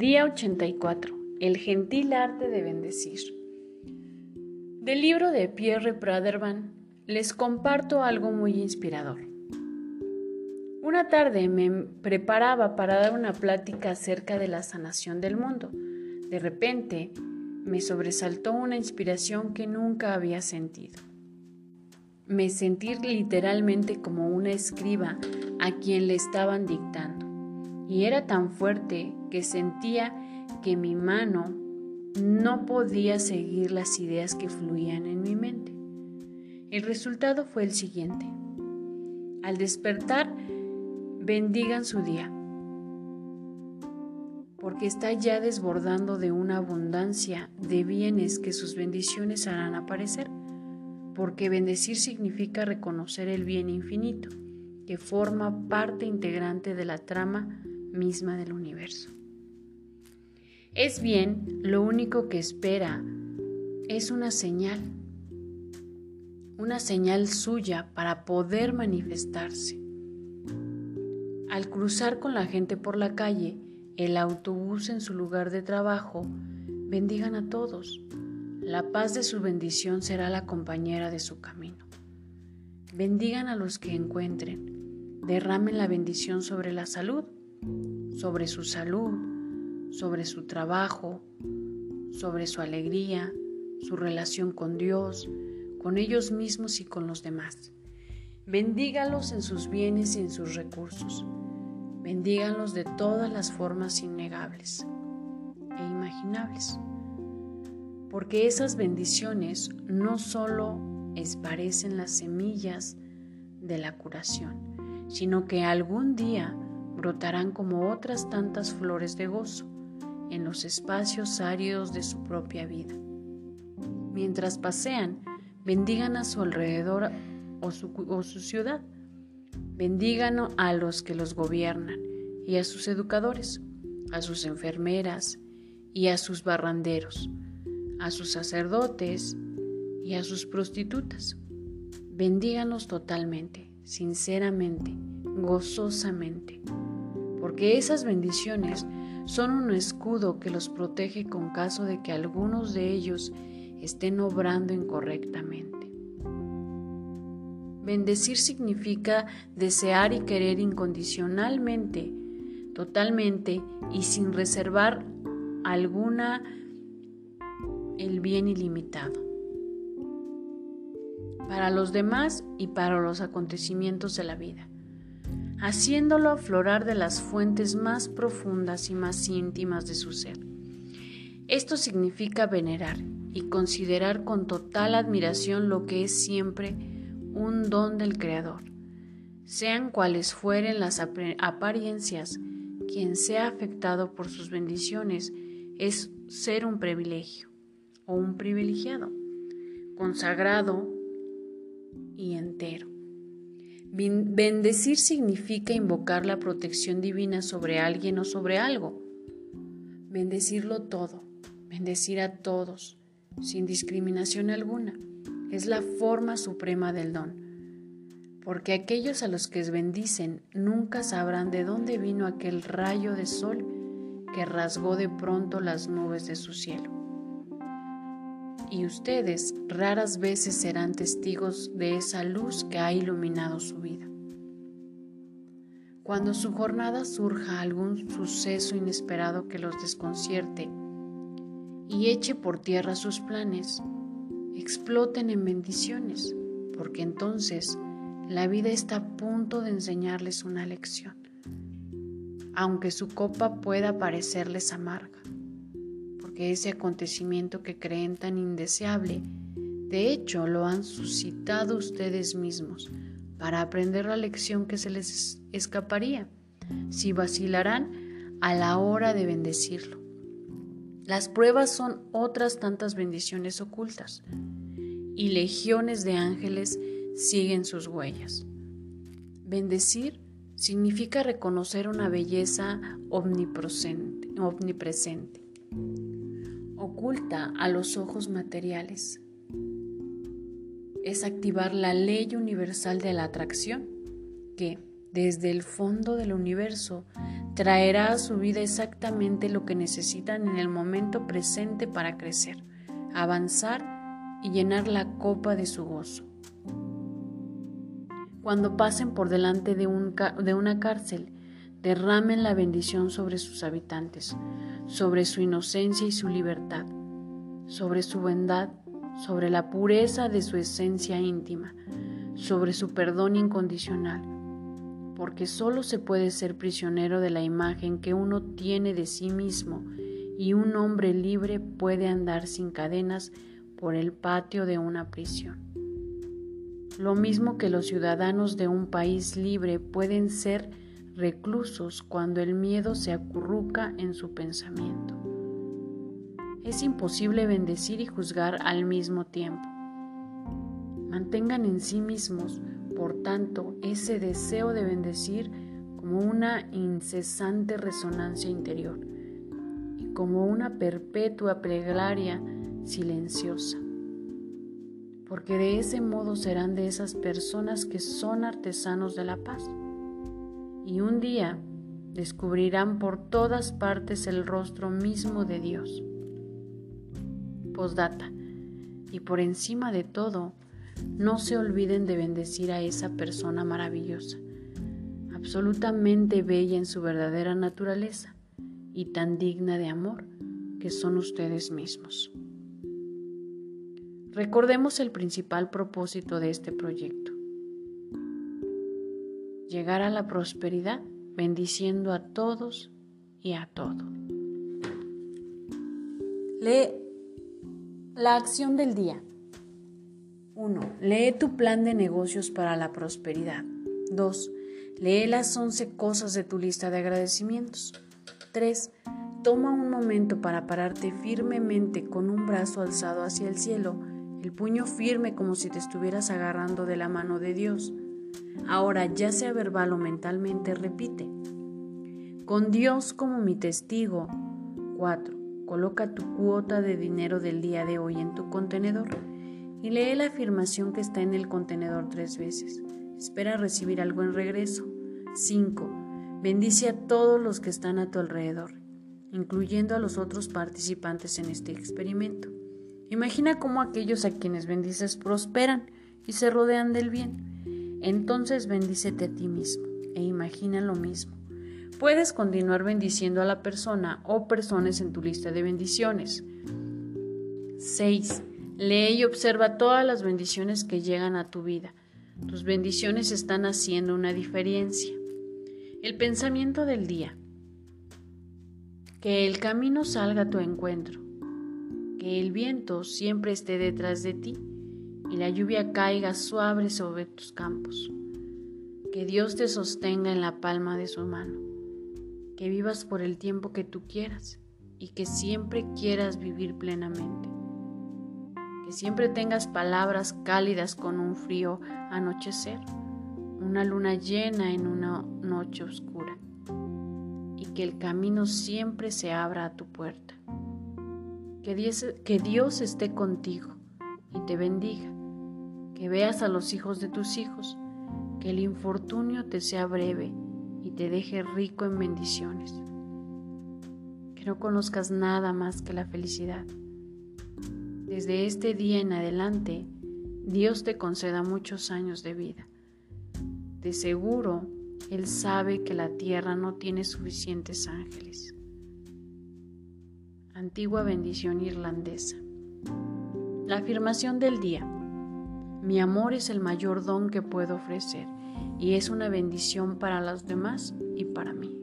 Día 84. El gentil arte de bendecir. Del libro de Pierre Pradervan les comparto algo muy inspirador. Una tarde me preparaba para dar una plática acerca de la sanación del mundo. De repente me sobresaltó una inspiración que nunca había sentido. Me sentí literalmente como una escriba a quien le estaban dictando y era tan fuerte que sentía que mi mano no podía seguir las ideas que fluían en mi mente. El resultado fue el siguiente. Al despertar, bendigan su día, porque está ya desbordando de una abundancia de bienes que sus bendiciones harán aparecer, porque bendecir significa reconocer el bien infinito, que forma parte integrante de la trama misma del universo. Es bien, lo único que espera es una señal, una señal suya para poder manifestarse. Al cruzar con la gente por la calle, el autobús en su lugar de trabajo, bendigan a todos. La paz de su bendición será la compañera de su camino. Bendigan a los que encuentren. Derramen la bendición sobre la salud sobre su salud, sobre su trabajo, sobre su alegría, su relación con Dios, con ellos mismos y con los demás. Bendígalos en sus bienes y en sus recursos. Bendígalos de todas las formas innegables e imaginables. Porque esas bendiciones no solo esparecen las semillas de la curación, sino que algún día brotarán como otras tantas flores de gozo en los espacios áridos de su propia vida. Mientras pasean, bendigan a su alrededor o su, o su ciudad. Bendigan a los que los gobiernan y a sus educadores, a sus enfermeras y a sus barranderos, a sus sacerdotes y a sus prostitutas. Bendíganos totalmente, sinceramente, gozosamente porque esas bendiciones son un escudo que los protege con caso de que algunos de ellos estén obrando incorrectamente. Bendecir significa desear y querer incondicionalmente, totalmente y sin reservar alguna el bien ilimitado para los demás y para los acontecimientos de la vida haciéndolo aflorar de las fuentes más profundas y más íntimas de su ser. Esto significa venerar y considerar con total admiración lo que es siempre un don del Creador. Sean cuales fueren las apariencias, quien sea afectado por sus bendiciones es ser un privilegio o un privilegiado, consagrado y entero. Bendecir significa invocar la protección divina sobre alguien o sobre algo. Bendecirlo todo, bendecir a todos, sin discriminación alguna, es la forma suprema del don. Porque aquellos a los que bendicen nunca sabrán de dónde vino aquel rayo de sol que rasgó de pronto las nubes de su cielo y ustedes raras veces serán testigos de esa luz que ha iluminado su vida. Cuando su jornada surja algún suceso inesperado que los desconcierte y eche por tierra sus planes, exploten en bendiciones, porque entonces la vida está a punto de enseñarles una lección, aunque su copa pueda parecerles amarga ese acontecimiento que creen tan indeseable, de hecho lo han suscitado ustedes mismos para aprender la lección que se les escaparía si vacilarán a la hora de bendecirlo. Las pruebas son otras tantas bendiciones ocultas y legiones de ángeles siguen sus huellas. Bendecir significa reconocer una belleza omnipresente, omnipresente oculta a los ojos materiales. Es activar la ley universal de la atracción que, desde el fondo del universo, traerá a su vida exactamente lo que necesitan en el momento presente para crecer, avanzar y llenar la copa de su gozo. Cuando pasen por delante de, de una cárcel, derramen la bendición sobre sus habitantes, sobre su inocencia y su libertad, sobre su bondad, sobre la pureza de su esencia íntima, sobre su perdón incondicional, porque solo se puede ser prisionero de la imagen que uno tiene de sí mismo y un hombre libre puede andar sin cadenas por el patio de una prisión. Lo mismo que los ciudadanos de un país libre pueden ser reclusos cuando el miedo se acurruca en su pensamiento. Es imposible bendecir y juzgar al mismo tiempo. Mantengan en sí mismos, por tanto, ese deseo de bendecir como una incesante resonancia interior y como una perpetua plegaria silenciosa. Porque de ese modo serán de esas personas que son artesanos de la paz y un día descubrirán por todas partes el rostro mismo de Dios. Postdata. Y por encima de todo, no se olviden de bendecir a esa persona maravillosa, absolutamente bella en su verdadera naturaleza y tan digna de amor que son ustedes mismos. Recordemos el principal propósito de este proyecto llegar a la prosperidad bendiciendo a todos y a todo. Lee la acción del día. 1. Lee tu plan de negocios para la prosperidad. 2. Lee las 11 cosas de tu lista de agradecimientos. 3. Toma un momento para pararte firmemente con un brazo alzado hacia el cielo, el puño firme como si te estuvieras agarrando de la mano de Dios. Ahora, ya sea verbal o mentalmente, repite. Con Dios como mi testigo. 4. Coloca tu cuota de dinero del día de hoy en tu contenedor y lee la afirmación que está en el contenedor tres veces. Espera recibir algo en regreso. 5. Bendice a todos los que están a tu alrededor, incluyendo a los otros participantes en este experimento. Imagina cómo aquellos a quienes bendices prosperan y se rodean del bien. Entonces bendícete a ti mismo e imagina lo mismo. Puedes continuar bendiciendo a la persona o personas en tu lista de bendiciones. 6. Lee y observa todas las bendiciones que llegan a tu vida. Tus bendiciones están haciendo una diferencia. El pensamiento del día. Que el camino salga a tu encuentro. Que el viento siempre esté detrás de ti y la lluvia caiga suave sobre tus campos. Que Dios te sostenga en la palma de su mano. Que vivas por el tiempo que tú quieras y que siempre quieras vivir plenamente. Que siempre tengas palabras cálidas con un frío anochecer, una luna llena en una noche oscura y que el camino siempre se abra a tu puerta. Que Dios, que Dios esté contigo y te bendiga que veas a los hijos de tus hijos, que el infortunio te sea breve y te deje rico en bendiciones, que no conozcas nada más que la felicidad. Desde este día en adelante, Dios te conceda muchos años de vida. De seguro, Él sabe que la tierra no tiene suficientes ángeles. Antigua bendición irlandesa. La afirmación del día. Mi amor es el mayor don que puedo ofrecer y es una bendición para los demás y para mí.